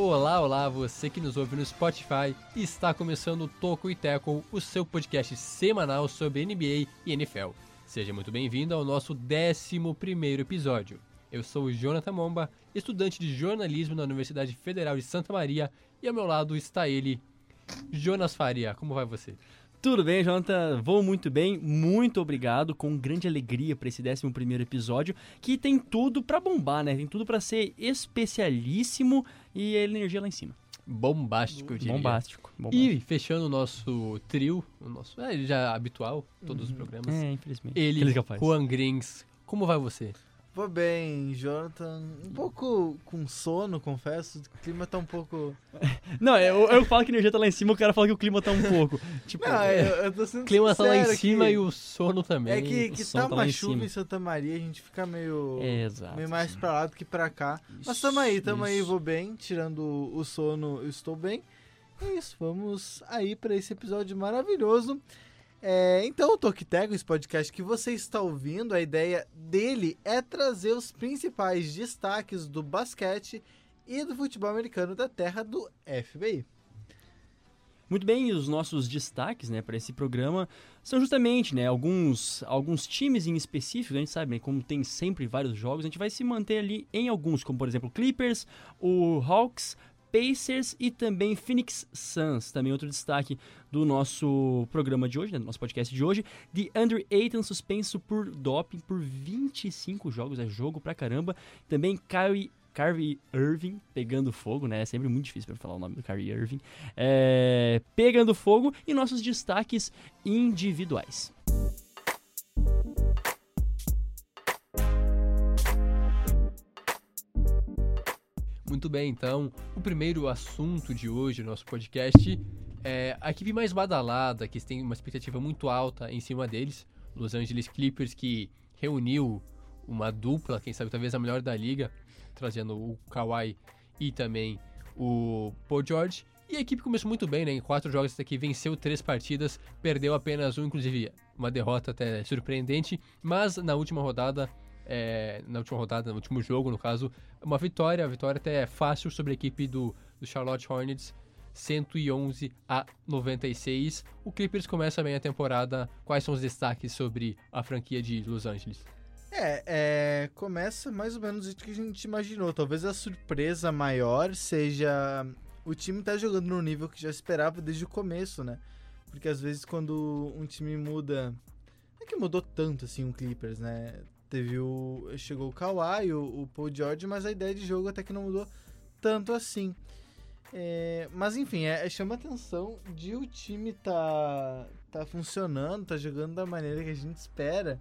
Olá, olá, você que nos ouve no Spotify. Está começando o Toco e Teco, o seu podcast semanal sobre NBA e NFL. Seja muito bem-vindo ao nosso 11 episódio. Eu sou o Jonathan Momba, estudante de jornalismo na Universidade Federal de Santa Maria, e ao meu lado está ele, Jonas Faria. Como vai você? Tudo bem, Jonathan? Vou muito bem, muito obrigado, com grande alegria para esse 11 episódio, que tem tudo para bombar, né? Tem tudo para ser especialíssimo e a energia lá em cima. Bombástico, eu diria. Bombástico, bombástico. E fechando o nosso trio, o nosso é, já habitual, todos os programas. É, infelizmente. Ele. Juan Grings. Como vai você? Vou bem, Jonathan. Um pouco com sono, confesso. O clima tá um pouco. Não, eu, eu falo que a energia tá lá em cima, o cara fala que o clima tá um pouco. Tipo, Não, eu, eu tô sendo O clima tá lá em cima aqui. e o sono também. É que, que tá tá uma chuva em Santa Maria, a gente fica meio. É, exato. meio mais pra lá do que pra cá. Mas tamo aí, tamo aí, isso. vou bem. Tirando o sono, eu estou bem. É isso, vamos aí pra esse episódio maravilhoso. É, então, o Toquitego, esse podcast que você está ouvindo, a ideia dele é trazer os principais destaques do basquete e do futebol americano da terra do FBI. Muito bem, e os nossos destaques, né, para esse programa são justamente, né, alguns, alguns times em específico, a gente sabe, né, como tem sempre vários jogos, a gente vai se manter ali em alguns, como por exemplo Clippers, o Hawks, Pacers e também Phoenix Suns, também outro destaque do nosso programa de hoje, né, do nosso podcast de hoje, de Andrew Ayton suspenso por doping por 25 jogos, é jogo pra caramba, também Kyrie Kyrie Irving pegando fogo, né? É sempre muito difícil para falar o nome do Kyrie Irving. É, pegando fogo e nossos destaques individuais. Muito bem, então, o primeiro assunto de hoje nosso podcast é a equipe mais badalada, que tem uma expectativa muito alta em cima deles, Los Angeles Clippers, que reuniu uma dupla, quem sabe talvez a melhor da liga, trazendo o Kawhi e também o Paul George. E a equipe começou muito bem, né? Em quatro jogos até aqui, venceu três partidas, perdeu apenas um, inclusive uma derrota até surpreendente, mas na última rodada é, na última rodada, no último jogo, no caso, uma vitória, a vitória até é fácil sobre a equipe do, do Charlotte Hornets, 111 a 96. O Clippers começa bem a temporada. Quais são os destaques sobre a franquia de Los Angeles? É, é, começa mais ou menos do que a gente imaginou. Talvez a surpresa maior seja o time tá jogando no nível que já esperava desde o começo, né? Porque às vezes quando um time muda, não é que mudou tanto assim o Clippers, né? Teve o chegou o Kawhi, o, o Paul George, mas a ideia de jogo até que não mudou tanto assim. É, mas enfim, é, é- chama atenção de o time tá tá funcionando, tá jogando da maneira que a gente espera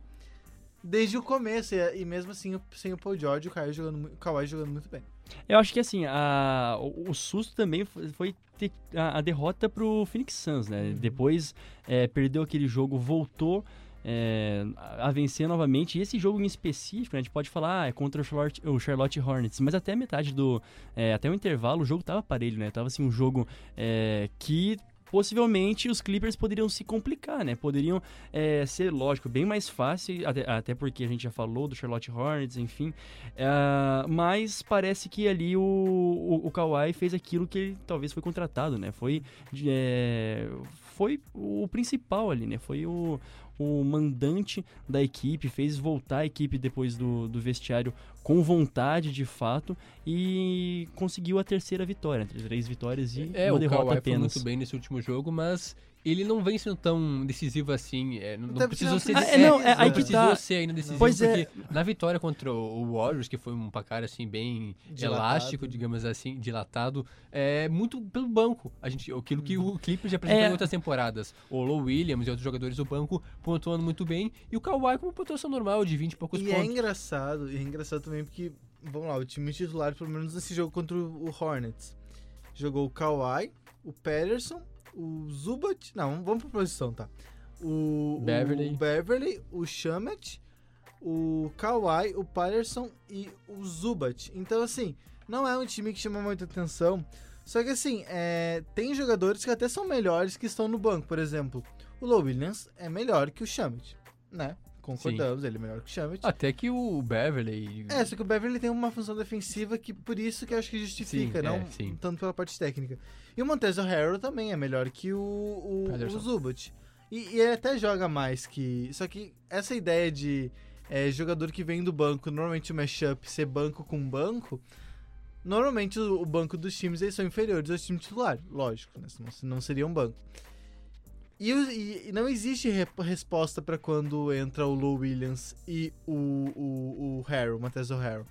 desde o começo. E, e mesmo assim, sem o Paul George, o Kawhi jogando, o Kawhi jogando muito bem. Eu acho que assim, a, o, o susto também foi, ter a, a derrota pro Phoenix Suns, né? Depois é, perdeu aquele jogo, voltou é, a vencer novamente. E esse jogo em específico, né, a gente pode falar, ah, é contra o Charlotte, o Charlotte Hornets, mas até a metade do. é, até o intervalo, o jogo tava parelho, né? Tava assim, um jogo é, que. Possivelmente os Clippers poderiam se complicar, né? Poderiam é, ser, lógico, bem mais fácil, até, até porque a gente já falou do Charlotte Hornets, enfim. Ah, mas parece que ali o, o, o Kawhi fez aquilo que ele talvez foi contratado, né? Foi, é, foi o principal ali, né? Foi o, o mandante da equipe, fez voltar a equipe depois do, do vestiário com vontade de fato e conseguiu a terceira vitória, entre três vitórias e É, uma o derrota Kawhi foi apenas. muito bem nesse último jogo, mas ele não vem sendo tão decisivo assim. é, não, não precisou ser Ah, é, não, é, não precisou tá. ser ainda decisivo, Pois é. porque na vitória contra o Warriors, que foi um placar assim bem Dilatado. elástico, digamos assim, dilatado, é muito pelo banco. A gente, aquilo que o Clippers já apresentou É. em outras temporadas. O Low Williams e outros jogadores do banco pontuando muito bem, e o Kawhi com uma pontuação normal de 20 e poucos E é pontos. engraçado, e é engraçado também porque, vamos lá, o time titular, pelo menos nesse jogo contra o Hornets, jogou o Kawhi, o Patterson, o Zubat, não, vamos pra posição, tá? O Beverley. o, Beverley, o Shamet, o Kawhi, o Patterson e o Zubat. Então, assim, não é um time que chama muita atenção. Só que, assim, é, tem jogadores que até são melhores que estão no banco. Por exemplo, o Low Williams é melhor que o Shamet, né? Concordamos, ele é melhor que o. Até que o Beverly. É, só que o Beverly tem uma função defensiva que por isso que eu acho que justifica, Sim, não é, sim. tanto pela parte técnica. E o Montezio Harrell também é melhor que o, o, o Zubat. E, e ele até joga mais que. Só que essa ideia de é, jogador que vem do banco, normalmente o mashup ser banco com banco, normalmente o, o banco dos times eles são inferiores ao time titular, lógico, né? Senão não seria um banco. E, e- não existe re- resposta pra quando entra o Lou Williams e o, o, o Harrell, o Montezio Harrell.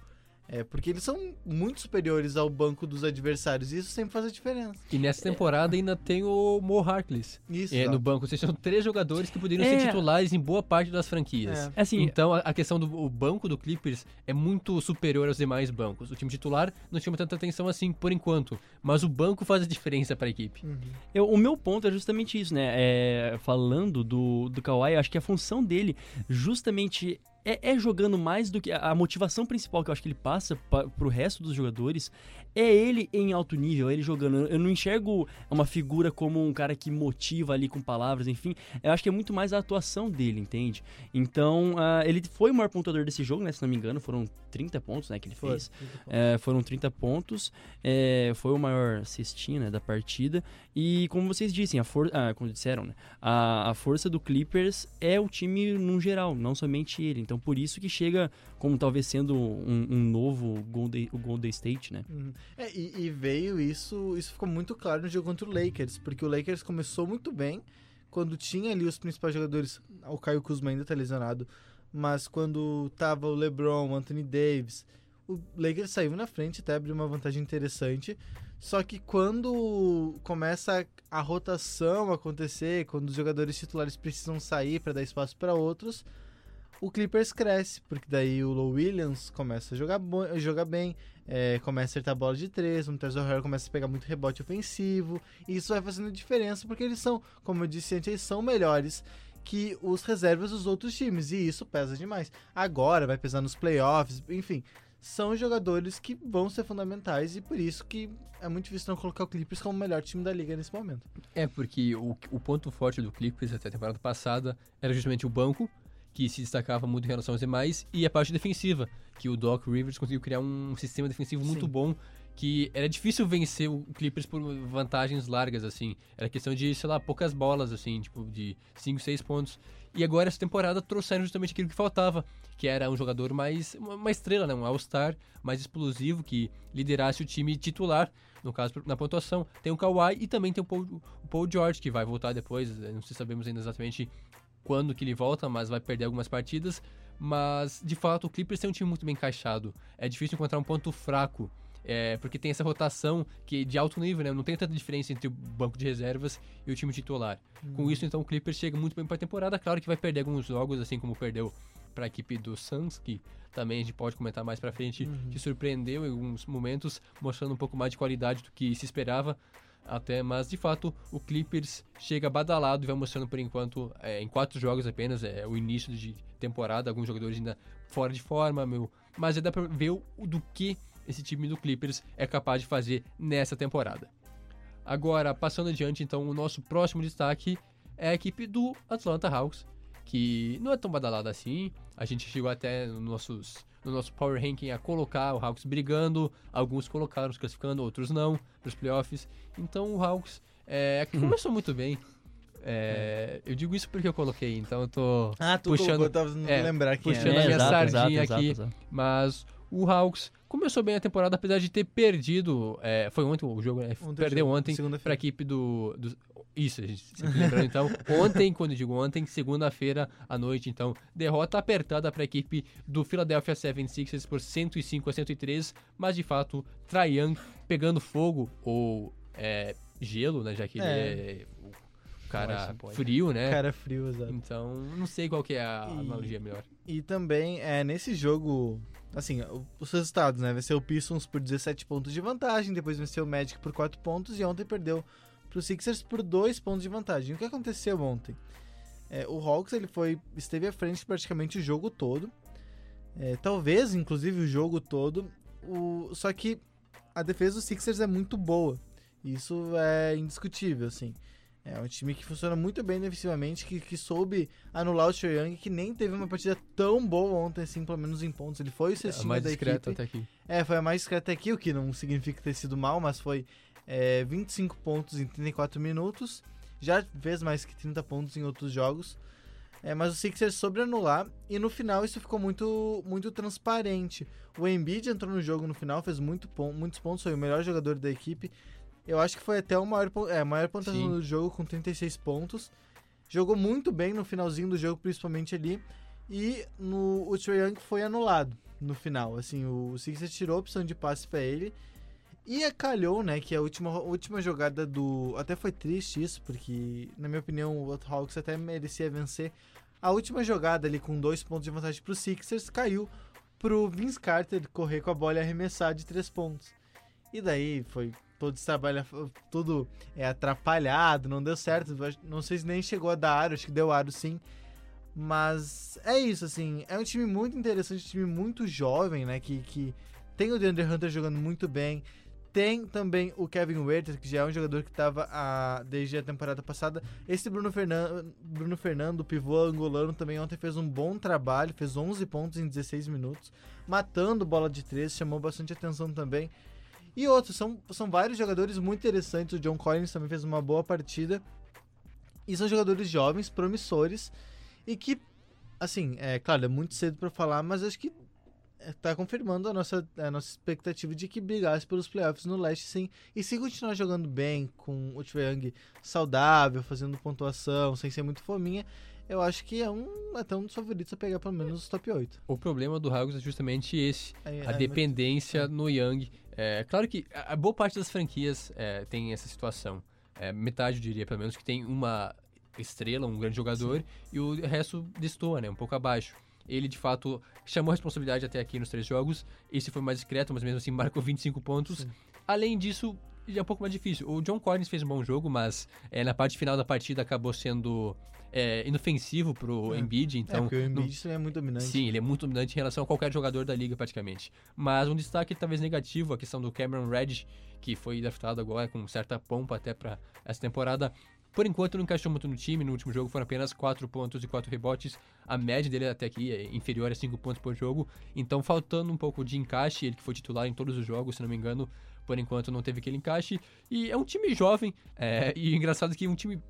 É, porque eles são muito superiores ao banco dos adversários e isso sempre faz a diferença. E nessa temporada ainda tem o Mo Harkless Isso, é, no banco. Seja, são três jogadores que poderiam É. ser titulares em boa parte das franquias. É. É Assim, Então a, a questão do o banco do Clippers é muito superior aos demais bancos. O time titular não chama tanta atenção assim por enquanto, mas o banco faz a diferença para a equipe. Uhum. Eu- o meu ponto é justamente isso, né? É, falando do, do Kawhi, eu acho que a função dele justamente é, é jogando mais do que. A, motivação principal que eu acho que ele passa pa, pro resto dos jogadores é ele em alto nível, é ele jogando. Eu, não enxergo uma figura como um cara que motiva ali com palavras, enfim. Eu acho que é muito mais a atuação dele, entende? Então, ah, ele foi o maior pontuador desse jogo, né? Se não me engano, foram 30 pontos né, que ele Foi. fez. É, foram 30 pontos, é, foi o maior cestinho né, da partida. E como vocês dissem, a for ah, como disseram, né, a, a força do Clippers é o time no geral, não somente ele. Então por isso que chega como talvez sendo um, um novo Golden, o Golden State, né? Uhum. É, e, e veio isso, isso ficou muito claro no jogo contra o Lakers, porque o Lakers começou muito bem quando tinha ali os principais jogadores, o Caio Kuzma ainda tá lesionado, mas quando tava o LeBron, o Anthony Davis, o Lakers saiu na frente, até abriu uma vantagem interessante. Só que quando começa a rotação acontecer, quando os jogadores titulares precisam sair para dar espaço para outros, o Clippers cresce, porque daí o Low Williams começa a jogar, jogar bem, é, começa a acertar a bola de três, o Montrezl Harrell começa a pegar muito rebote ofensivo, e isso vai fazendo diferença, porque eles são, como eu disse antes, eles são melhores que os reservas dos outros times, e isso pesa demais. Agora vai pesar nos playoffs, enfim, são jogadores que vão ser fundamentais, e por isso que é muito difícil não colocar o Clippers como o melhor time da liga nesse momento. É, porque o, o ponto forte do Clippers até a temporada passada era justamente o banco, que se destacava muito em relação aos demais, e a parte defensiva, que o Doc Rivers conseguiu criar um sistema defensivo muito Sim. bom, que era difícil vencer o Clippers por vantagens largas, assim. Era questão de, sei lá, poucas bolas, assim, tipo, de 5, 6 pontos. E agora, essa temporada, trouxeram justamente aquilo que faltava, que era um jogador mais, uma estrela, né? Um All-Star mais explosivo, que liderasse o time titular, no caso, na pontuação. Tem o Kawhi e também tem o Paul, o Paul George, que vai voltar depois, eh, não sei se sabemos ainda exatamente quando que ele volta, mas vai perder algumas partidas. Mas, de fato, o Clippers tem um time muito bem encaixado. É difícil encontrar um ponto fraco. É, porque tem essa rotação que de alto nível, né? Não tem tanta diferença entre o banco de reservas e o time titular. Com isso, então, o Clippers chega muito bem para a temporada. Claro que vai perder alguns jogos, assim como perdeu para a equipe do Suns, que também a gente pode comentar mais para frente, que surpreendeu em alguns momentos, mostrando um pouco mais de qualidade do que se esperava até, mas de fato o Clippers chega badalado e vai mostrando por enquanto é, em quatro jogos apenas, é o início de temporada, alguns jogadores ainda fora de forma, meu, mas já dá pra ver o, do que esse time do Clippers é capaz de fazer nessa temporada. Agora, passando adiante, então, o nosso próximo destaque é a equipe do Atlanta Hawks, que não é tão badalada assim. A gente chegou até no, nossos, no nosso Power Ranking a colocar o Hawks brigando, alguns colocaram se classificando, outros não, para os playoffs. Então o Hawks é, que começou muito bem. É, eu digo isso porque eu coloquei, então eu tô Ah, tu Puxando- colocou, eu tava é, lembrar quem puxando era. a minha exato, sardinha exato, aqui. exato, exato. Mas o Hawks começou bem a temporada, apesar de ter perdido. é, foi ontem o jogo, né? Ontem Perdeu jogo, ontem para a equipe do, do- Isso, a gente sempre lembrando então. Ontem, quando eu digo ontem, segunda-feira à noite, então. Derrota apertada para a equipe do Philadelphia 76ers por 105 a 103, mas de fato, Trae Young pegando fogo ou é, gelo, né? Já que ele É. é o cara pode. frio, né? Cara frio, exato. Então, não sei qual que é a E- analogia melhor. E também, é, nesse jogo, assim, os resultados, né? Venceu o Pistons por 17 pontos de vantagem, depois venceu o Magic por 4 pontos e ontem perdeu pro Sixers por 2 pontos de vantagem. O que aconteceu ontem? É, o Hawks, ele foi, esteve à frente praticamente o jogo todo. É, talvez, inclusive, o jogo todo. O, só que a defesa do Sixers é muito boa. Isso é indiscutível, assim. É um time que funciona muito bem defensivamente, que, que soube anular o Young, que nem teve uma partida tão boa ontem, assim, pelo menos em pontos. Ele foi o É, cestinho mais da equipe. até aqui. É, foi a mais discreta aqui, o que não significa ter sido mal, mas foi é, 25 pontos em 34 minutos. Já fez mais que 30 pontos em outros jogos. É, mas o Sixers soube anular e no final isso ficou muito, muito transparente. O Embiid entrou no jogo no final, fez muito pon muitos pontos, foi o melhor jogador da equipe. Eu acho que foi até o maior, é, a maior pontuação Sim. do jogo com 36 pontos. Jogou muito bem no finalzinho do jogo, principalmente ali. E no, o Trae Young foi anulado no final. Assim, o Sixers tirou a opção de passe pra ele. E calhou, né, que a última, última jogada do... Até foi triste isso, porque, na minha opinião, o Hawks até merecia vencer. A última jogada ali, com dois pontos de vantagem pro Sixers, caiu pro Vince Carter correr com a bola e arremessar de três pontos. E daí foi todo trabalho, tudo é, atrapalhado, não deu certo. Não sei se nem chegou a dar aro, acho que deu aro sim. Mas é isso, assim, é um time muito interessante, um time muito jovem, né, que, que tem o DeAndre Hunter jogando muito bem, tem também o Kevin Werther, que já é um jogador que estava desde a temporada passada. Esse Bruno Fernando, Bruno Fernando, pivô angolano, também ontem fez um bom trabalho, fez 11 pontos em 16 minutos, matando bola de três, chamou bastante atenção também. E outros, são, são vários jogadores muito interessantes. O John Collins também fez uma boa partida. E são jogadores jovens, promissores, e que, assim, é claro, é muito cedo para falar, mas acho que tá confirmando a nossa, a nossa expectativa de que brigasse pelos playoffs no leste, sim. E se continuar jogando bem, com o Young saudável, fazendo pontuação, sem ser muito fominha, eu acho que é um até um dos favoritos a pegar pelo menos os top 8. O problema do Hawks é justamente esse, Aí- a aí- dependência é. no Young. É claro que a boa parte das franquias é, tem essa situação. É, metade, eu diria, pelo menos, que tem uma estrela, um grande jogador, e o resto destoa, né? Um pouco abaixo. Ele, de fato, chamou a responsabilidade até aqui nos três jogos. Esse foi mais discreto, mas mesmo assim marcou 25 pontos. Sim. Além disso, é um pouco mais difícil. O John Collins fez um bom jogo, mas é, na parte final da partida acabou sendo é, inofensivo pro É. Embiid, é, então... porque o não- Embiid também é muito dominante. Sim, ele é muito dominante em relação a qualquer jogador da liga, praticamente. Mas um destaque talvez negativo, a questão do Cameron Reddish, que foi draftado agora com certa pompa até para essa temporada. Por enquanto não encaixou muito no time, no último jogo foram apenas 4 pontos e 4 rebotes. A média dele até aqui é inferior a 5 pontos por jogo. Então faltando um pouco de encaixe, ele que foi titular em todos os jogos, se não me engano, por enquanto não teve aquele encaixe. E é um time jovem, é, e engraçado que um time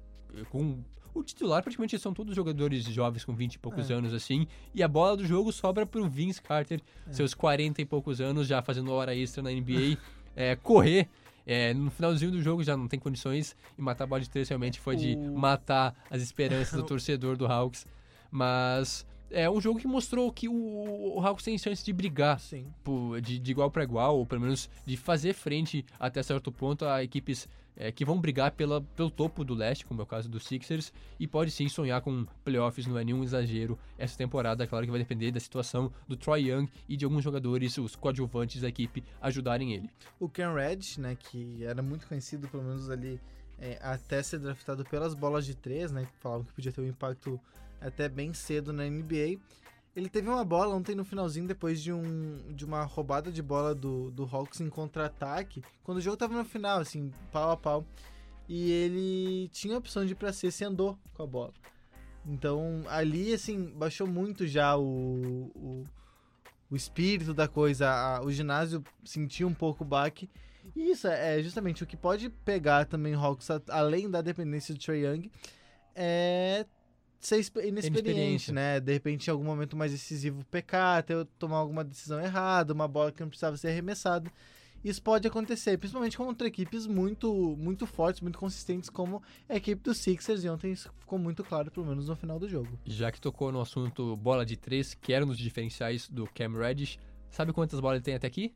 com o titular praticamente são todos jogadores jovens com 20 e poucos É. anos assim, e a bola do jogo sobra pro Vince Carter, É. seus 40 e poucos anos, já fazendo hora extra na NBA, é, correr. é, no finalzinho do jogo já não tem condições e matar a bola de três realmente foi de O- matar as esperanças do torcedor do Hawks. Mas é um jogo que mostrou que o, o Hawks tem chance de brigar Sim. por- de, de igual para igual, ou pelo menos de fazer frente até certo ponto a equipes é, que vão brigar pela, pelo topo do leste, como é o caso dos Sixers, e pode sim sonhar com playoffs, não é nenhum exagero essa temporada. É claro que vai depender da situação do Troy Young e de alguns jogadores, os coadjuvantes da equipe, ajudarem ele. O Ken Reddish, né, que era muito conhecido, pelo menos ali, é, até ser draftado pelas bolas de três, né, que falavam que podia ter um impacto até bem cedo na NBA. Ele teve uma bola ontem no finalzinho, depois de, um, de uma roubada de bola do, do Hawks em contra-ataque, quando o jogo tava no final, assim, pau a pau. E ele tinha a opção de ir pra cesta e andou com a bola. Então, ali, assim, baixou muito já o, o, o espírito da coisa. a- o ginásio sentiu um pouco o baque. E isso é justamente o que pode pegar também o Hawks, além da dependência do Trae Young, é ser expe- inexperiente, Inexperiência. né? De repente, em algum momento mais decisivo, pecar, ter, tomar alguma decisão errada, uma bola que não precisava ser arremessada. Isso pode acontecer, principalmente contra equipes muito, muito fortes, muito consistentes, como a equipe dos Sixers, e ontem isso ficou muito claro, pelo menos no final do jogo. Já que tocou no assunto bola de três, que era um dos diferenciais do Cam Reddish, sabe quantas bolas ele tem até aqui?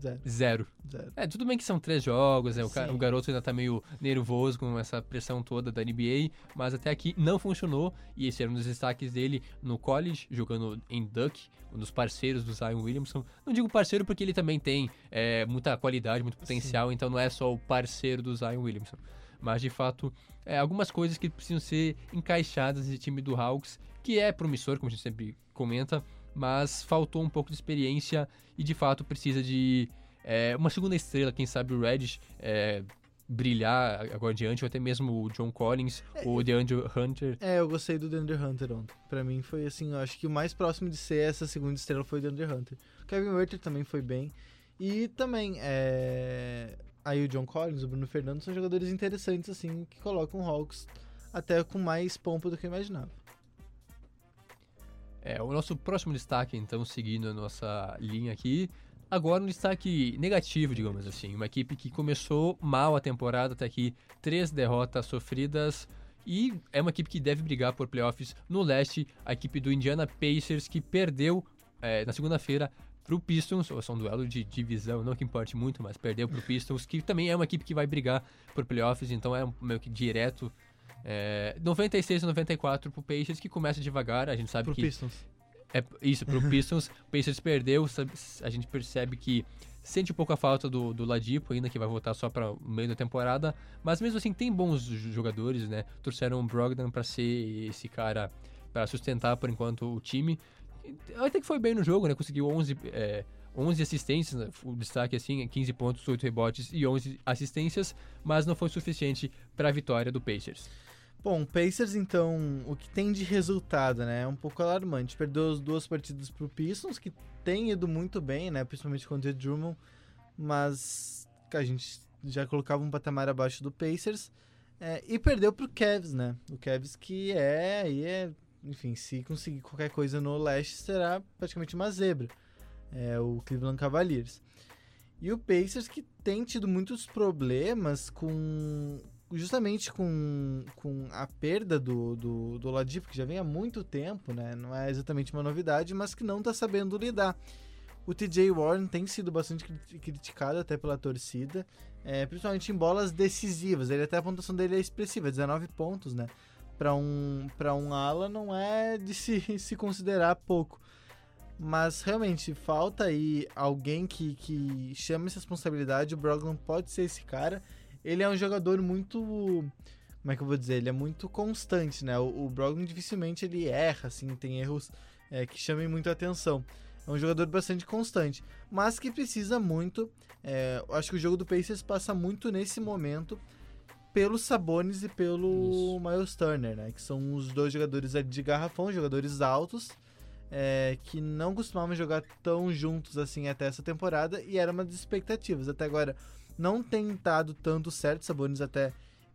Zero. Zero. Zero. É, tudo bem que são três jogos, né? o, ca- Sim. o garoto ainda tá meio nervoso com essa pressão toda da NBA, mas até aqui não funcionou, e esse era um dos destaques dele no college, jogando em Duck, um dos parceiros do Zion Williamson. Não digo parceiro porque ele também tem é, muita qualidade, muito potencial, então não é só o parceiro do Zion Williamson. Mas, de fato, é, algumas coisas que precisam ser encaixadas nesse time do Hawks, que é promissor, como a gente sempre comenta, mas faltou um pouco de experiência e, de fato, precisa de é, uma segunda estrela, quem sabe o Reddish, é, brilhar agora adiante, ou até mesmo o John Collins, É, ou o DeAndre Hunter. É, eu gostei do DeAndre Hunter ontem. Pra mim foi assim, eu acho que o mais próximo de ser essa segunda estrela foi o DeAndre Hunter. Kevin Werther também foi bem. E também, é... aí o John Collins, o Bruno Fernandes são jogadores interessantes, assim, que colocam o Hawks até com mais pompa do que eu imaginava. É, o nosso próximo destaque, então, seguindo a nossa linha aqui. Agora um destaque negativo, digamos assim. Uma equipe que começou mal a temporada, até aqui três derrotas sofridas. E é uma equipe que deve brigar por playoffs no leste. A equipe do Indiana Pacers, que perdeu é, na segunda-feira para o Pistons. Ou são um duelo de divisão, não que importe muito, mas perdeu para o Pistons, que também é uma equipe que vai brigar por playoffs. Então é meio que direto. É, 96 a 94 pro Pacers, que começa devagar. A gente sabe Pro que Pistons. é isso, pro Pistons, o Pacers perdeu, a gente percebe que sente um pouco a falta do, do Ladipo ainda, que vai voltar só para o meio da temporada, mas mesmo assim tem bons jogadores, né? Trouxeram o Brogdon para ser esse cara, para sustentar por enquanto o time. Até que foi bem no jogo, né? Conseguiu 11, é, 11 assistências, né? o destaque assim, 15 pontos, 8 rebotes e 11 assistências, mas não foi suficiente para a vitória do Pacers. Bom, Pacers, então, o que tem de resultado, né? É um pouco alarmante. Perdeu as duas partidas pro Pistons, que tem ido muito bem, né? Principalmente contra o Drummond, mas a gente já colocava um patamar abaixo do Pacers. É, e perdeu pro Cavs, né? O Cavs que é, aí é, enfim, se conseguir qualquer coisa no leste, será praticamente uma zebra. É o Cleveland Cavaliers. E o Pacers que tem tido muitos problemas com justamente com, com a perda do, do, do Ladipo, que já vem há muito tempo, né? Não é exatamente uma novidade, mas que não está sabendo lidar. O TJ Warren tem sido bastante cri- criticado até pela torcida, é, principalmente em bolas decisivas. Ele até a pontuação dele é expressiva, 19 pontos, né? Para um, pra um ala não é de se, se considerar pouco. Mas realmente falta aí alguém que, que chame essa responsabilidade. O Brogdon pode ser esse cara ele é um jogador muito. Como é que eu vou dizer? Ele é muito constante, né? O, o Brogdon dificilmente ele erra, assim, tem erros é, que chamem muito atenção. É um jogador bastante constante, mas que precisa muito. É, eu acho que o jogo do Pacers passa muito nesse momento pelos Sabonis e pelo Isso. Miles Turner, né? Que são os dois jogadores de garrafão, jogadores altos, é, que não costumavam jogar tão juntos assim até essa temporada e era uma das expectativas. Até agora não tem dado tanto certo, Sabonis até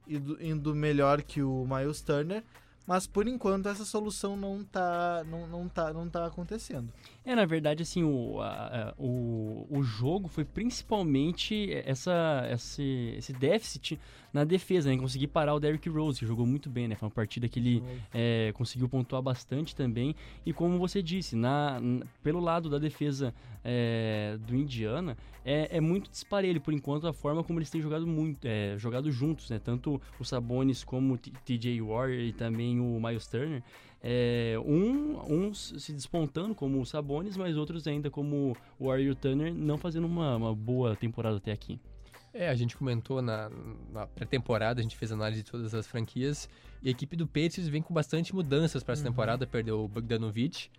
indo, indo melhor que o Miles Turner, mas por enquanto essa solução não tá, não, não tá, não tá acontecendo. É, na verdade, assim, o, a- a- o, o jogo foi principalmente essa, esse, esse déficit na defesa, né? Conseguir parar o Derrick Rose, que jogou muito bem, né? Foi uma partida que ele é, conseguiu pontuar bastante também. E como você disse, na, n- pelo lado da defesa é, do Indiana, é, é muito disparelho, por enquanto, a forma como eles têm jogado muito, é, jogado juntos, né? Tanto o Sabonis como o TJ Warrior e também o Miles Turner. É, um, uns se despontando como o Sabonis, mas outros ainda como o Warrior Turner não fazendo uma, uma boa temporada até aqui. É, a gente comentou na, na pré-temporada, a gente fez análise de todas as franquias, e a equipe do Patriots vem com bastante mudanças para essa Uhum. temporada, perdeu o Bogdanovic.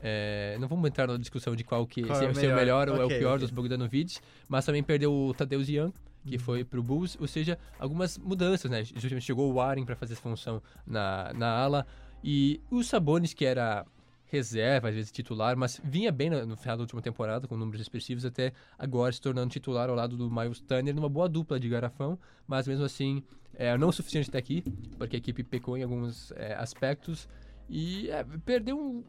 É, não vamos entrar na discussão de qual que Qual se é o se é o melhor. ou é o pior ok. dos Bogdanovic, mas também perdeu o Tadeusz Young, que Uhum. foi pro Bulls, ou seja, algumas mudanças, né? Justamente chegou o Warren para fazer essa função na, na ala, e o Sabonis, que era reserva, às vezes titular, mas vinha bem no, no final da última temporada, com números expressivos, até agora se tornando titular ao lado do Miles Turner, numa boa dupla de garrafão, mas mesmo assim, é, não o suficiente até aqui, porque a equipe pecou em alguns é, aspectos, e é, perdeu um...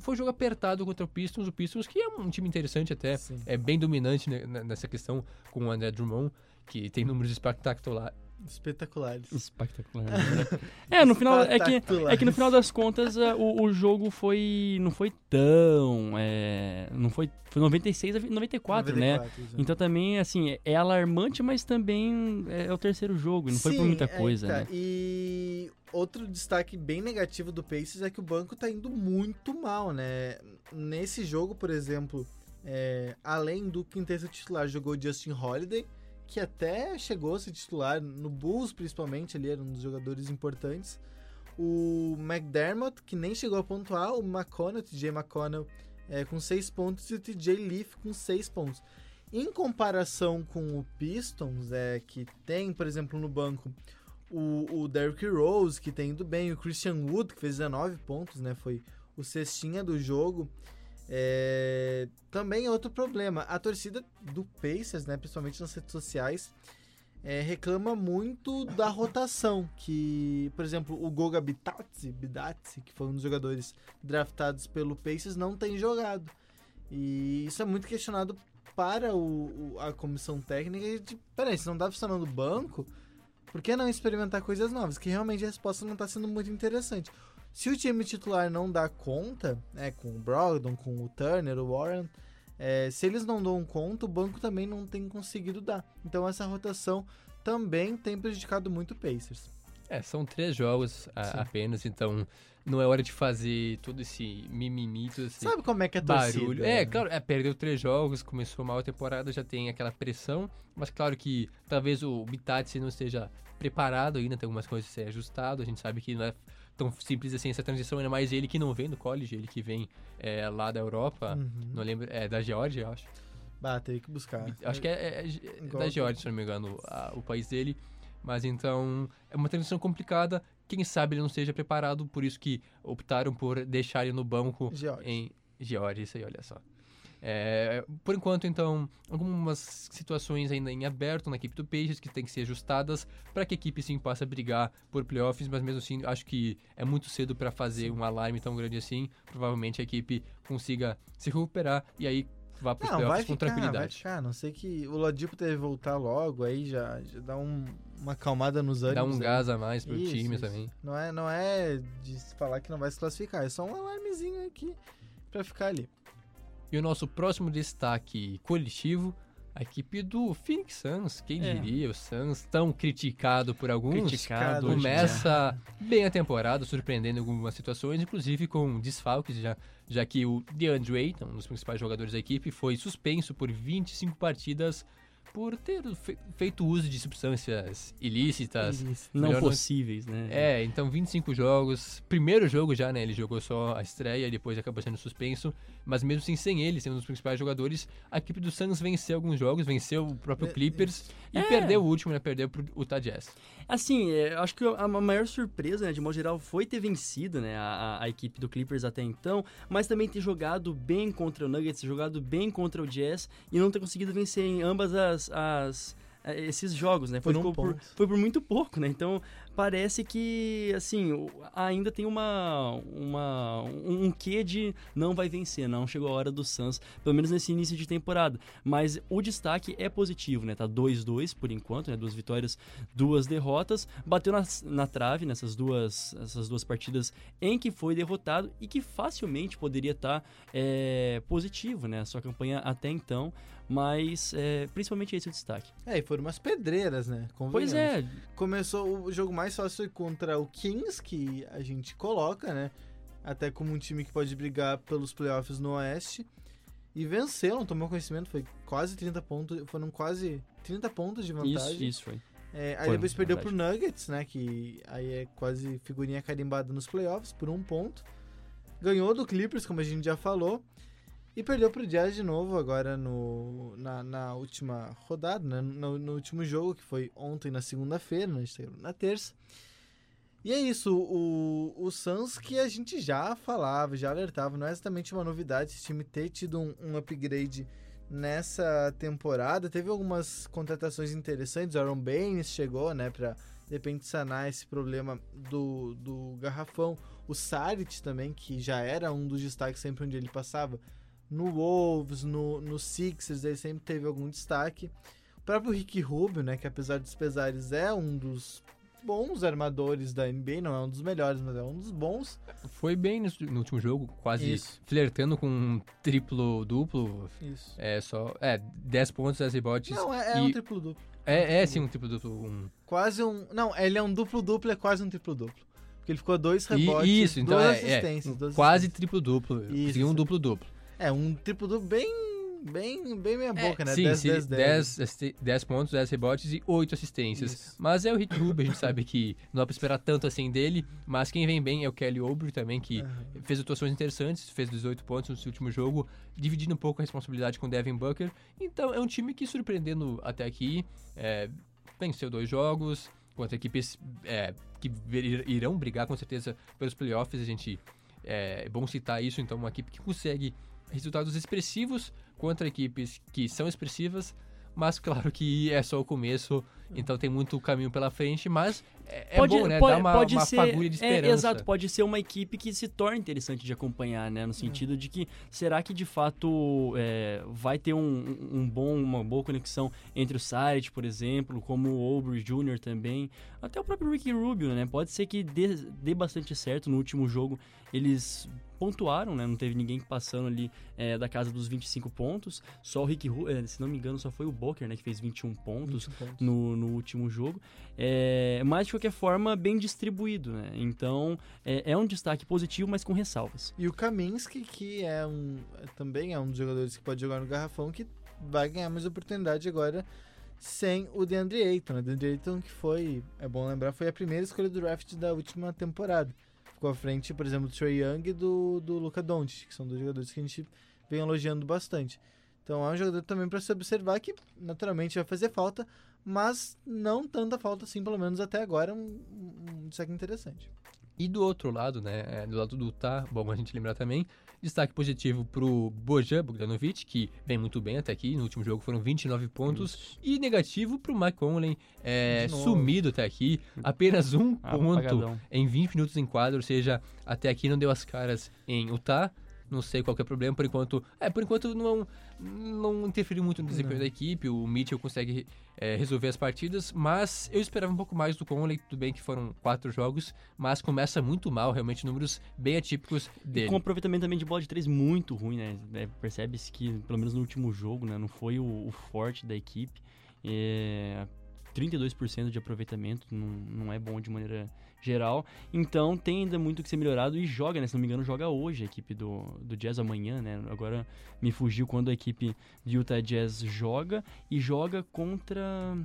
Foi um jogo apertado contra o Pistons, o Pistons, que é um time interessante até, Sim. é bem dominante nessa questão com o André Drummond, que tem números espetacular, Espetaculares. Espetacular. né? é, no final é que Espetaculares. é que no final das contas a- o, o jogo foi não foi tão é, não foi foi 96 a 94, né? 94, exato. Então também assim é, é alarmante, mas também é, é o terceiro jogo, não foi por Sim, muita é, coisa, tá. né? E outro destaque bem negativo do Pacers é que o banco tá indo muito mal, né? Nesse jogo, por exemplo, é, além do quinteto titular, jogou Justin Holiday, que até chegou a ser titular no Bulls, principalmente, ali era um dos jogadores importantes. O McDermott, que nem chegou a pontuar, o McConnell, o TJ McConnell, é, com 6 pontos, e o TJ Leaf com 6 pontos. Em comparação com o Pistons, é que tem, por exemplo, no banco o, o Derrick Rose, que tem indo bem, o Christian Wood, que fez 19 pontos, né? Foi o cestinha do jogo. É... Também é outro problema. A torcida do Pacers, né, principalmente nas redes sociais, é, reclama muito da rotação. Que, por exemplo, o Goga Bidatsi, que foi um dos jogadores draftados pelo Pacers, não tem jogado. E isso é muito questionado para o, o, a comissão técnica de, peraí, se não dá funcionando o banco, por que não experimentar coisas novas? Que realmente a resposta não está sendo muito interessante. Se o time titular não dá conta, né, com o Brogdon, com o Turner, o Warren, é, se eles não dão conta, o banco também não tem conseguido dar. Então essa rotação também tem prejudicado muito o Pacers. É, são três jogos a, apenas, então não é hora de fazer todo esse mimimi, todo esse Sabe como é que é barulho. torcida? É, né? claro, é, perdeu três jogos, começou mal a temporada, já tem aquela pressão, mas claro que talvez o Bitatsi não esteja preparado ainda, tem algumas coisas a ser ajustado, a gente sabe que não é tão simples assim essa transição, ainda mais ele que não vem do college, ele que vem é, lá da Europa, Uhum. não lembro, é da Geórgia, eu acho. Bah, teria que buscar. Acho que é, é- é Igual da Geórgia, se não me engano, a- o país dele. Mas então, é uma transição complicada. Quem sabe ele não esteja preparado, por isso que optaram por deixar ele no banco Geórgia. em Geórgia, isso aí, olha só. É, por enquanto, então, algumas situações ainda em aberto na equipe do Peixes que tem que ser ajustadas para que a equipe sim possa brigar por playoffs, mas mesmo assim acho que é muito cedo para fazer um alarme tão grande assim. Provavelmente a equipe consiga se recuperar e aí vá para os vai playoffs com ficar, vai tranquilidade. ficar. A não sei que o Lodipo deve voltar logo, aí já, já dá um- uma acalmada nos ânimos. Dá um aí. gás a mais pro Isso, time isso. também. Não é, não é de falar que não vai se classificar, é só um alarmezinho aqui pra ficar ali. E o nosso próximo destaque coletivo, a equipe do Phoenix Suns. Quem É. diria, o Suns tão criticado por alguns. Criticado. Começa bem a temporada, surpreendendo em algumas situações, inclusive com desfalques, já, já que o DeAndre Ayton, um dos principais jogadores da equipe, foi suspenso por 25 partidas por ter fe- feito uso de substâncias ilícitas. Isso. Não Melhor possíveis, né? É, então 25 jogos. Primeiro jogo já, né? Ele jogou só a estreia e depois acabou sendo suspenso. Mas mesmo assim, sem ele, sendo um dos principais jogadores, a equipe do Suns venceu alguns jogos, venceu o próprio É, Clippers e É. perdeu o último, né? Perdeu pro Utah Jazz. Assim, é, eu acho que a ma- maior surpresa, né, de modo geral, foi ter vencido né, a- a equipe do Clippers até então, mas também ter jogado bem contra o Nuggets, jogado bem contra o Jazz e não ter conseguido vencer em ambas as. As- eh, esses jogos, né? Foi, Por um por, foi por muito pouco, né? Então, parece que, assim, ainda tem uma, uma, um, um quê de não vai vencer, não chegou a hora do Suns, pelo menos nesse início de temporada. Mas o destaque é positivo, né? Tá 2-2 por enquanto, né? Duas vitórias, duas derrotas. Bateu na, na trave nessas duas, essas duas partidas em que foi derrotado e que facilmente poderia estar positivo, né? A sua campanha até então. Mas é, principalmente esse é o destaque. É, e foram umas pedreiras, né? Pois é, Começou o jogo mais fácil foi contra o Kings, que a gente coloca, né? Até como um time que pode brigar pelos playoffs no Oeste. E venceu, não tomou conhecimento, foi quase 30 pontos, foram quase 30 pontos de vantagem. isso, isso foi. É, aí Foi, depois perdeu verdade. pro Nuggets, né? Que aí é quase figurinha carimbada nos playoffs por um ponto. Ganhou do Clippers, como a gente já falou. E perdeu pro Jazz de novo agora no, na, na última rodada, né? No, no último jogo, que foi ontem na segunda-feira, né? tá na terça. E é isso, o, o Suns que a gente já falava, já alertava, não é exatamente uma novidade esse time ter tido um, um upgrade nessa temporada. Teve algumas contratações interessantes, o Aaron Baines chegou, né, pra de repente sanar esse problema do, do garrafão. O Saric também, que já era um dos destaques sempre onde ele passava. No Wolves, no, no Sixers, ele sempre teve algum destaque. O próprio Rick Rubio, né, que apesar dos pesares é um dos bons armadores da NBA, não é um dos melhores, mas é um dos bons. Foi bem no, no último jogo, quase Isso. flertando com um triplo-duplo. Isso. É só. É, 10 pontos, 10 rebotes. Não, é, é e- um triplo-duplo. É, é sim, um triplo-duplo. Um... Quase um. Não, ele é um duplo-duplo, é quase um triplo-duplo. Porque ele ficou a dois E- rebotes, isso, então duas é, é, assistências. um duas quase assistências. triplo-duplo. Isso, Conseguiu um isso. duplo-duplo. É, um triplo-duplo bem bem, bem meia É, boca, né? Sim, 10, sim, 10, 10. 10, assisti- 10 pontos, 10 rebotes e 8 assistências. Isso. Mas é o Rick Rubio, a gente sabe que não dá pra esperar tanto assim dele. Mas quem vem bem é o Kelly Oubre também, que fez atuações interessantes, fez 18 pontos no seu último jogo, dividindo um pouco a responsabilidade com o Devin Booker. Então é um time que, surpreendendo até aqui, é, venceu dois jogos contra equipes é, que irão brigar com certeza pelos playoffs. A gente é, é bom citar isso, então uma equipe que consegue resultados expressivos contra equipes que são expressivas, mas claro que é só o começo, então tem muito caminho pela frente, mas é, é bom, né? Dá uma, uma fagulha de é, esperança. exato, pode ser uma equipe que se torna interessante de acompanhar, né? No sentido de que será que de fato é, vai ter um, um bom, uma boa conexão entre o Saric, por exemplo, como o Aubrey Jr. também, até o próprio Ricky Rubio, né? Pode ser que dê, dê bastante certo no último jogo. Eles pontuaram, né? Não teve ninguém passando ali é, da casa dos 25 pontos. Só o Ricky Rubio, se não me engano, só foi o Booker, né? Que fez 21 pontos 20 pontos. no, no último jogo. É, mas, de qualquer forma, bem distribuído, né? Então, é, é um destaque positivo, mas com ressalvas. E o Kaminsky, que é um, também é um dos jogadores que pode jogar no garrafão, que vai ganhar mais oportunidade agora sem o DeAndre Ayton. né? DeAndre Ayton que foi, é bom lembrar, foi a primeira escolha do draft da última temporada. Ficou à frente, por exemplo, do Trey Young e do, do Luca Doncic, que são dois jogadores que a gente vem elogiando bastante. Então é um jogador também para se observar que naturalmente vai fazer falta, mas não tanta falta assim, pelo menos até agora, um, um, um destaque interessante. E do outro lado, né, é, do lado do Utah, bom a gente lembrar também, destaque positivo pro Bojan Bogdanovic, que vem muito bem até aqui, no último jogo foram 29 pontos, e negativo pro Mike Conley, é, sumido até aqui, apenas um ponto Apagadão. em 20 minutos em quadro, ou seja, até aqui não deu as caras em Utah, não sei qual que é o problema, por enquanto, é, por enquanto não, não interferiu muito no desempenho Não. da equipe, o Mitchell consegue é, resolver as partidas, mas eu esperava um pouco mais do Conley, tudo bem que foram quatro jogos, mas começa muito mal, realmente números bem atípicos dele. Com aproveitamento também de bola de três muito ruim, né? É, Percebe-se que, pelo menos no último jogo, né? Não foi o, o forte da equipe. É, 32% de aproveitamento não, não é bom de maneira geral. Então tem ainda muito que ser melhorado e joga, né? Se não me engano, joga hoje a equipe do, do Jazz amanhã, né? Agora me fugiu quando a equipe de Utah Jazz joga e joga contra.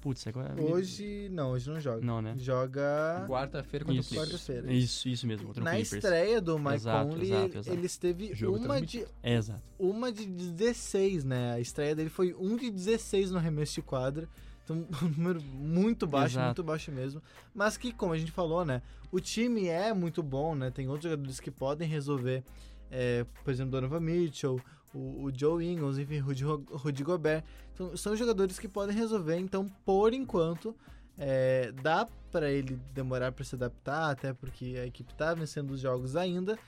Putz, agora. me- Hoje, não, hoje não joga. Não, né? Joga Quarta-feira contra Isso, o quarta-feira. Isso, isso mesmo. Na Clippers. estreia do Mike Exato, Conley, exato, ele- exato. eles teve Jogo uma de. É, exato. uma de 16, né? A estreia dele foi 1 de 16 no arremesso de quadra. Então, um número muito baixo, Exato. muito baixo mesmo. Mas que, como a gente falou, né? O time é muito bom, né? Tem outros jogadores que podem resolver. é, por exemplo, Donovan Mitchell, o, o Joe Ingles, enfim, Rudy, Rudy Gobert. Então, são jogadores que podem resolver. Então, por enquanto, é, dá pra ele demorar pra se adaptar, até porque a equipe tá vencendo os jogos ainda.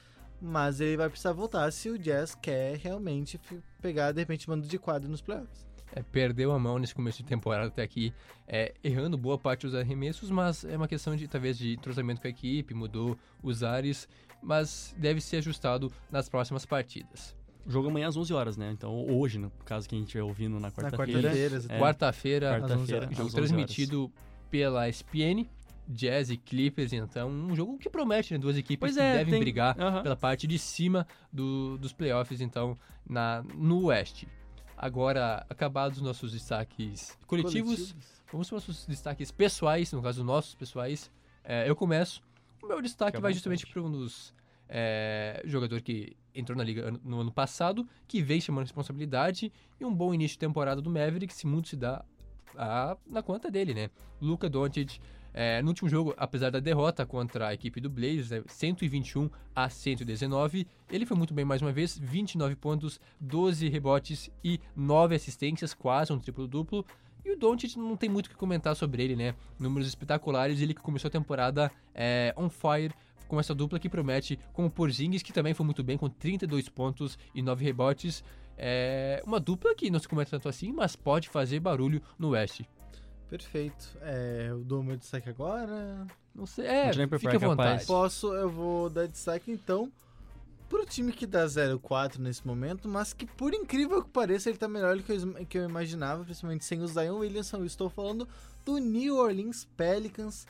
Mas ele vai precisar voltar se o Jazz quer realmente pegar, de repente, mando de quadro nos playoffs. É, perdeu a mão nesse começo de temporada até aqui, é, errando boa parte dos arremessos, mas é uma questão de talvez de entrosamento com a equipe, mudou os ares, mas deve ser ajustado nas próximas partidas. O jogo amanhã às 11 horas, né? Então, hoje, no caso que a gente estiver ouvindo na Na quarta-feira. quarta-feira, É. Quarta-feira, às às jogo 11 transmitido pela ESPN, Jazz e Clippers, então um jogo que promete, né? Duas equipes Pois que é, devem tem- brigar Aham. pela parte de cima do- dos playoffs, então, na, no Oeste. Agora, acabados os nossos destaques coletivos, vamos para os nossos destaques pessoais, no caso, nossos pessoais. É, eu começo. O meu destaque vai justamente para um dos é, jogador que entrou na liga no ano passado, que vem chamando responsabilidade e um bom início de temporada do Mavericks, se muito se dá a- na conta dele, né? Luka Doncic, é, no último jogo, apesar da derrota contra a equipe do Blazers, né, 121 a 119, ele foi muito bem mais uma vez, 29 pontos, 12 rebotes e 9 assistências, quase um triplo-duplo. E o Doncic não tem muito o que comentar sobre ele, né? Números espetaculares, ele que começou a temporada é, on fire, com essa dupla que promete, com o Porzingis, que também foi muito bem, com 32 pontos e 9 rebotes. É uma dupla que não se comenta tanto assim, mas pode fazer barulho no Oeste. Perfeito. É, eu dou meu destaque agora. Não sei, é, por fique à vontade. capaz. Posso, eu vou dar destaque então pro time que dá 0-4 nesse momento, mas que por incrível que pareça, ele tá melhor do que eu, que eu imaginava, principalmente sem o Zion Williamson. Eu estou falando do New Orleans Pelicans,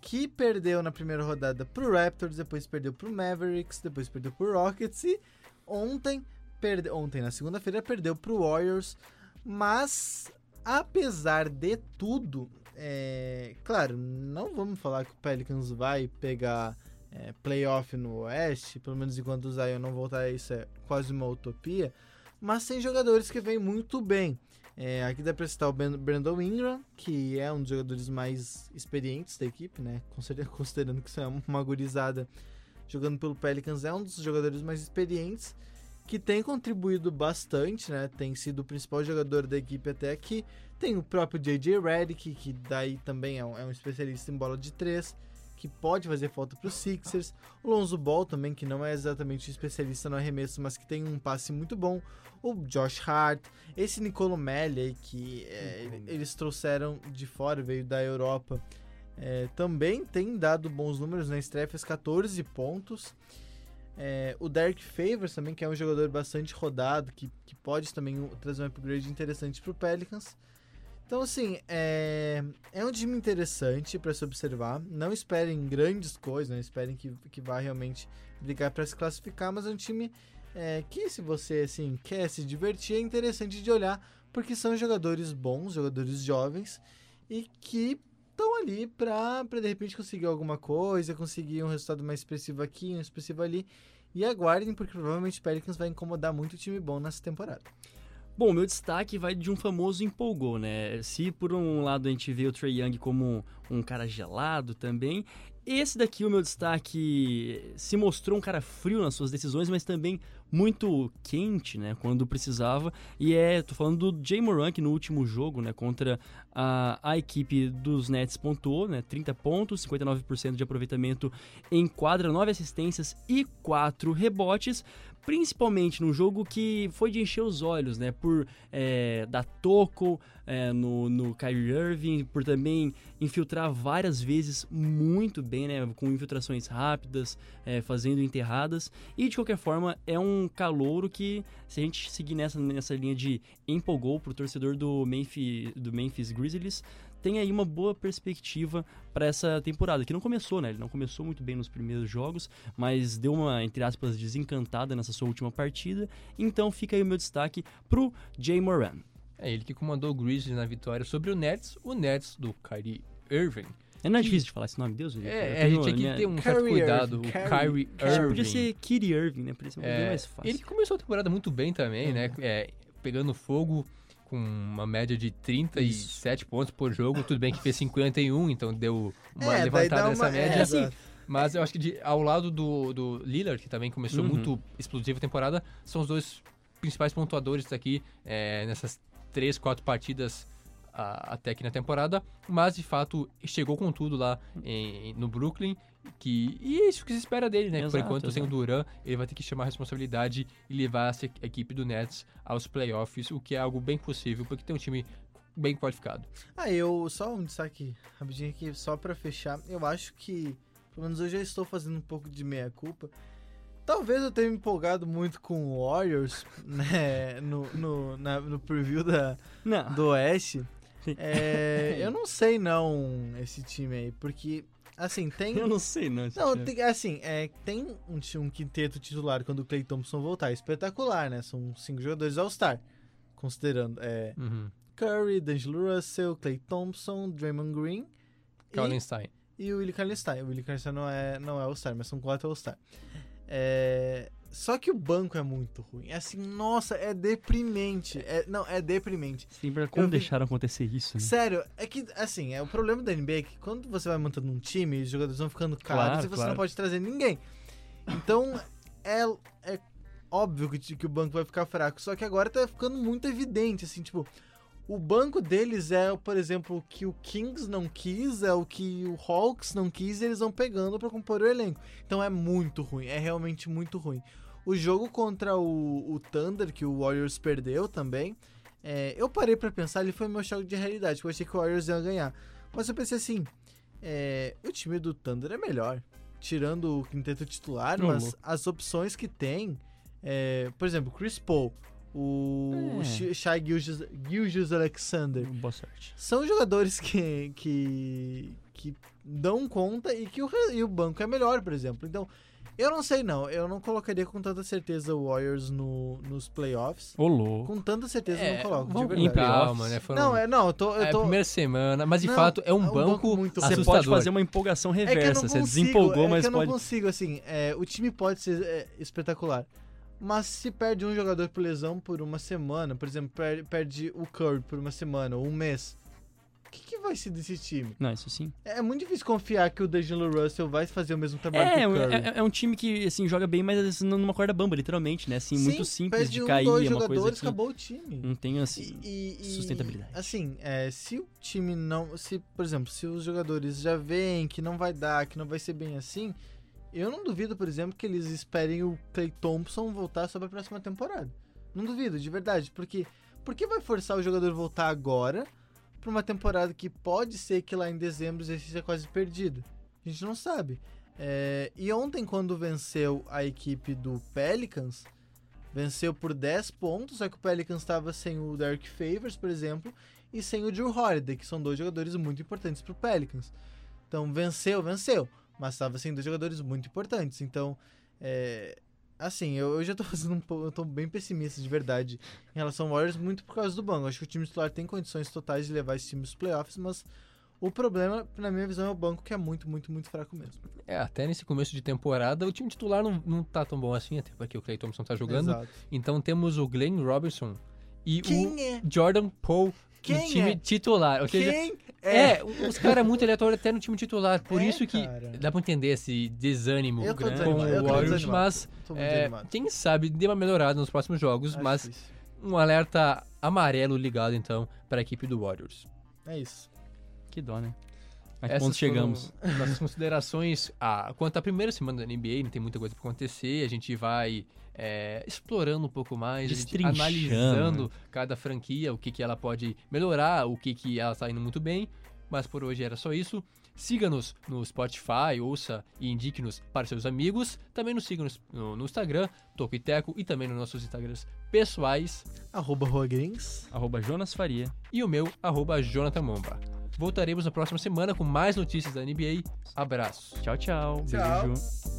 que perdeu na primeira rodada pro Raptors, depois perdeu pro Mavericks, depois perdeu pro Rockets e ontem perde... ontem, na segunda-feira, perdeu pro Warriors, mas apesar de tudo, é... claro, não vamos falar que o Pelicans vai pegar é, playoff no Oeste, pelo menos enquanto o Zion não voltar, isso é quase uma utopia, mas tem jogadores que vêm muito bem. É, aqui dá pra citar o Brandon Ingram, que é um dos jogadores mais experientes da equipe, né? Considerando que isso é uma gurizada jogando pelo Pelicans, é um dos jogadores mais experientes, que tem contribuído bastante, né? Tem sido o principal jogador da equipe até aqui. Tem o próprio J.J. Redick, que daí também é um, é um especialista em bola de três que pode fazer falta para os Sixers. O Lonzo Ball também, que não é exatamente especialista no arremesso, mas que tem um passe muito bom. O Josh Hart, esse Nicolo Melli, que é, eles trouxeram de fora, veio da Europa, é, também tem dado bons números na estreia, fez 14 pontos. É, o Derek Favors também, que é um jogador bastante rodado, que, que pode também trazer um upgrade interessante para o Pelicans. Então, assim, é, é um time interessante para se observar. Não esperem grandes coisas, não esperem que, que vá realmente brigar para se classificar, mas é um time é, que, se você assim, quer se divertir, é interessante de olhar, porque são jogadores bons, jogadores jovens e que estão ali para de repente conseguir alguma coisa, conseguir um resultado mais expressivo aqui, um expressivo ali. E aguardem, porque provavelmente o Pelicans vai incomodar muito o time bom nessa temporada. Bom, meu destaque vai de um famoso empolgou, né? Se por um lado a gente vê o Trey Young como um cara gelado também, esse daqui, o meu destaque, se mostrou um cara frio nas suas decisões, mas também muito quente, né, quando precisava. E é, tô falando do Jay Moran, que no último jogo, né, contra a, a equipe dos Nets pontuou, né, 30 pontos, 59% de aproveitamento em quadra, 9 assistências e 4 rebotes principalmente num jogo que foi de encher os olhos, né? Por é, dar toco é, no, no Kyrie Irving, por também infiltrar várias vezes muito bem, né? Com infiltrações rápidas, é, fazendo enterradas. E de qualquer forma, é um calouro que, se a gente seguir nessa, nessa linha de empolgou pro torcedor do Memphis, do Memphis Grizzlies, tem aí uma boa perspectiva para essa temporada, que não começou, né? Ele não começou muito bem nos primeiros jogos, mas deu uma, entre aspas, desencantada nessa sua última partida. Então fica aí o meu destaque pro Jay Moran. É ele que comandou o Grizzlies na vitória sobre o Nets, o Nets do Kyrie Irving. É, não é difícil de falar esse nome, Deus? É, a gente tinha que ter um certo cuidado. Irving, o Kyrie, Irving. Podia ser Kyrie Irving, né? Podia ser é, bem mais fácil. Ele começou a temporada muito bem também, né? É, pegando fogo com uma média de 37 Isso. pontos por jogo. Tudo bem que fez 51, então deu uma é, levantada nessa média. É, assim, mas eu acho que de, ao lado do, do Lillard, que também começou uhum. muito explosiva a temporada, são os dois principais pontuadores aqui é, nessas três, quatro partidas a, até aqui na temporada. Mas de fato chegou com tudo lá em, no Brooklyn que, e é isso que se espera dele, né? Exato, Por enquanto, exato. sem o Duran, ele vai ter que chamar a responsabilidade e levar essa equipe do Nets aos playoffs, o que é algo bem possível, porque tem um time bem qualificado. Ah, eu só um destaque rapidinho aqui, só para fechar. Eu acho que, pelo menos eu já estou fazendo um pouco de meia-culpa. Talvez eu tenha me empolgado muito com o Warriors, né, no, no, na, no preview da, não. do Oeste. É, eu não sei não esse time aí, porque Assim, tem. Eu não sei, não. Não, tem, assim, é, tem um, um quinteto titular quando o Clay Thompson voltar. Espetacular, né? São cinco jogadores All-Star. Considerando. É, uhum. Curry, D'Angelo Russell, Clay Thompson, Draymond Green. Kallenstein. E, e o Willie Kallenstein. O Willie Kallenstein não é, não é All-Star, mas são quatro All-Star. É, só que o banco é muito ruim. É assim, nossa, é deprimente. É, não, é deprimente. Sim, como eu deixaram vi... acontecer isso? Né? Sério, é que, assim, é o problema da NBA é que quando você vai montando um time, os jogadores vão ficando caros claro, e você claro. não pode trazer ninguém. Então, é, é óbvio que, que o banco vai ficar fraco. Só que agora tá ficando muito evidente, assim, tipo, o banco deles é, por exemplo, o que o Kings não quis, é o que o Hawks não quis, e eles vão pegando para compor o elenco. Então é muito ruim, é realmente muito ruim. O jogo contra o, o Thunder, que o Warriors perdeu também, é, eu parei para pensar, ele foi meu choque de realidade, porque eu achei que o Warriors ia ganhar. Mas eu pensei assim, é, o time do Thunder é melhor, tirando o quinteto titular, não, mas as opções que tem, é, por exemplo, Chris Paul, o é. Shai Gilgis Alexander. Boa sorte. São jogadores que, que, que dão conta e que o, e o banco é melhor, por exemplo. Então, Eu não sei, não. Eu não colocaria com tanta certeza o Warriors no, nos playoffs. Ô, louco. Com tanta certeza eu É, não coloco, de vamos com verdade. calma, né? Foram- Não, é, não, eu tô. Eu é a tô primeira semana, mas de Não, fato é um é um banco, banco muito- Você assustador. pode fazer uma empolgação É que eu não reversa. Você consigo, desempolgou, é mas que eu pode. não consigo, assim, é, o time pode ser é, espetacular. Mas se perde um jogador por lesão por uma semana, por exemplo, per- perde o Curry por uma semana ou um mês, o que, que vai ser desse time? Não, isso sim. É muito difícil confiar que o D'Angelo Russell vai fazer o mesmo trabalho É, que é, o Curry. é- é um time que, assim, joga bem, mas assim, numa corda bamba, literalmente, né? Assim, muito Sim, simples perde de um, cair, dois é uma coisa jogadores, que acabou o time. não tem, assim... E- e, sustentabilidade. Assim, é, se o time não. Se, por exemplo, se os jogadores já veem que não vai dar, que não vai ser bem assim, eu não duvido, por exemplo, que eles esperem o Clay Thompson voltar só pra próxima temporada. Não duvido, de verdade. Porque por que vai forçar o jogador a voltar agora pra uma temporada que pode ser que lá em dezembro já seja quase perdida? A gente não sabe. É, e ontem, quando venceu a equipe do Pelicans, venceu por 10 pontos, só que o Pelicans estava sem o Derek Favors, por exemplo, e sem o Drew Holiday, que são dois jogadores muito importantes pro Pelicans. Então, venceu, venceu, mas estava sem dois jogadores muito importantes. Então, é, assim, eu, eu já tô fazendo um pouco, eu tô bem pessimista de verdade em relação ao Warriors, muito por causa do banco. Eu acho que o time titular tem condições totais de levar esse time aos playoffs, mas o problema, na minha visão, é o banco que é muito, muito, muito fraco mesmo. É, até nesse começo de temporada, o time titular não, não tá tão bom assim, até porque o Clay Thompson tá jogando. Exato. Então temos o Glenn Robinson e Quem é? o Jordan Poole Quem no time é? titular. Ou seja, Quem é, os caras muito aleatórios até no time titular. Por É, isso que cara. dá pra entender esse desânimo Eu tô com o Warriors, mas é, quem sabe dê uma melhorada nos próximos jogos, Acho mas difícil. um alerta amarelo ligado então para a equipe do Warriors. É isso. Que dó, né? A que Essas ponto chegamos? Nossas considerações ah, quanto à primeira semana da NBA, não tem muita coisa pra acontecer, a gente vai é, explorando um pouco mais, analisando né? cada franquia, o que, que ela pode melhorar, o que, que ela tá indo muito bem, mas por hoje era só isso. Siga-nos no Spotify, ouça e indique-nos para seus amigos. Também nos siga no, no Instagram, Toco e Teco, e também nos nossos Instagrams pessoais. Arroba Rogrins. Arroba Jonas Faria. E o meu, arroba Jonathan Momba. Voltaremos na próxima semana com mais notícias da NBA. Abraço. Tchau, tchau. Tchau. Beijo.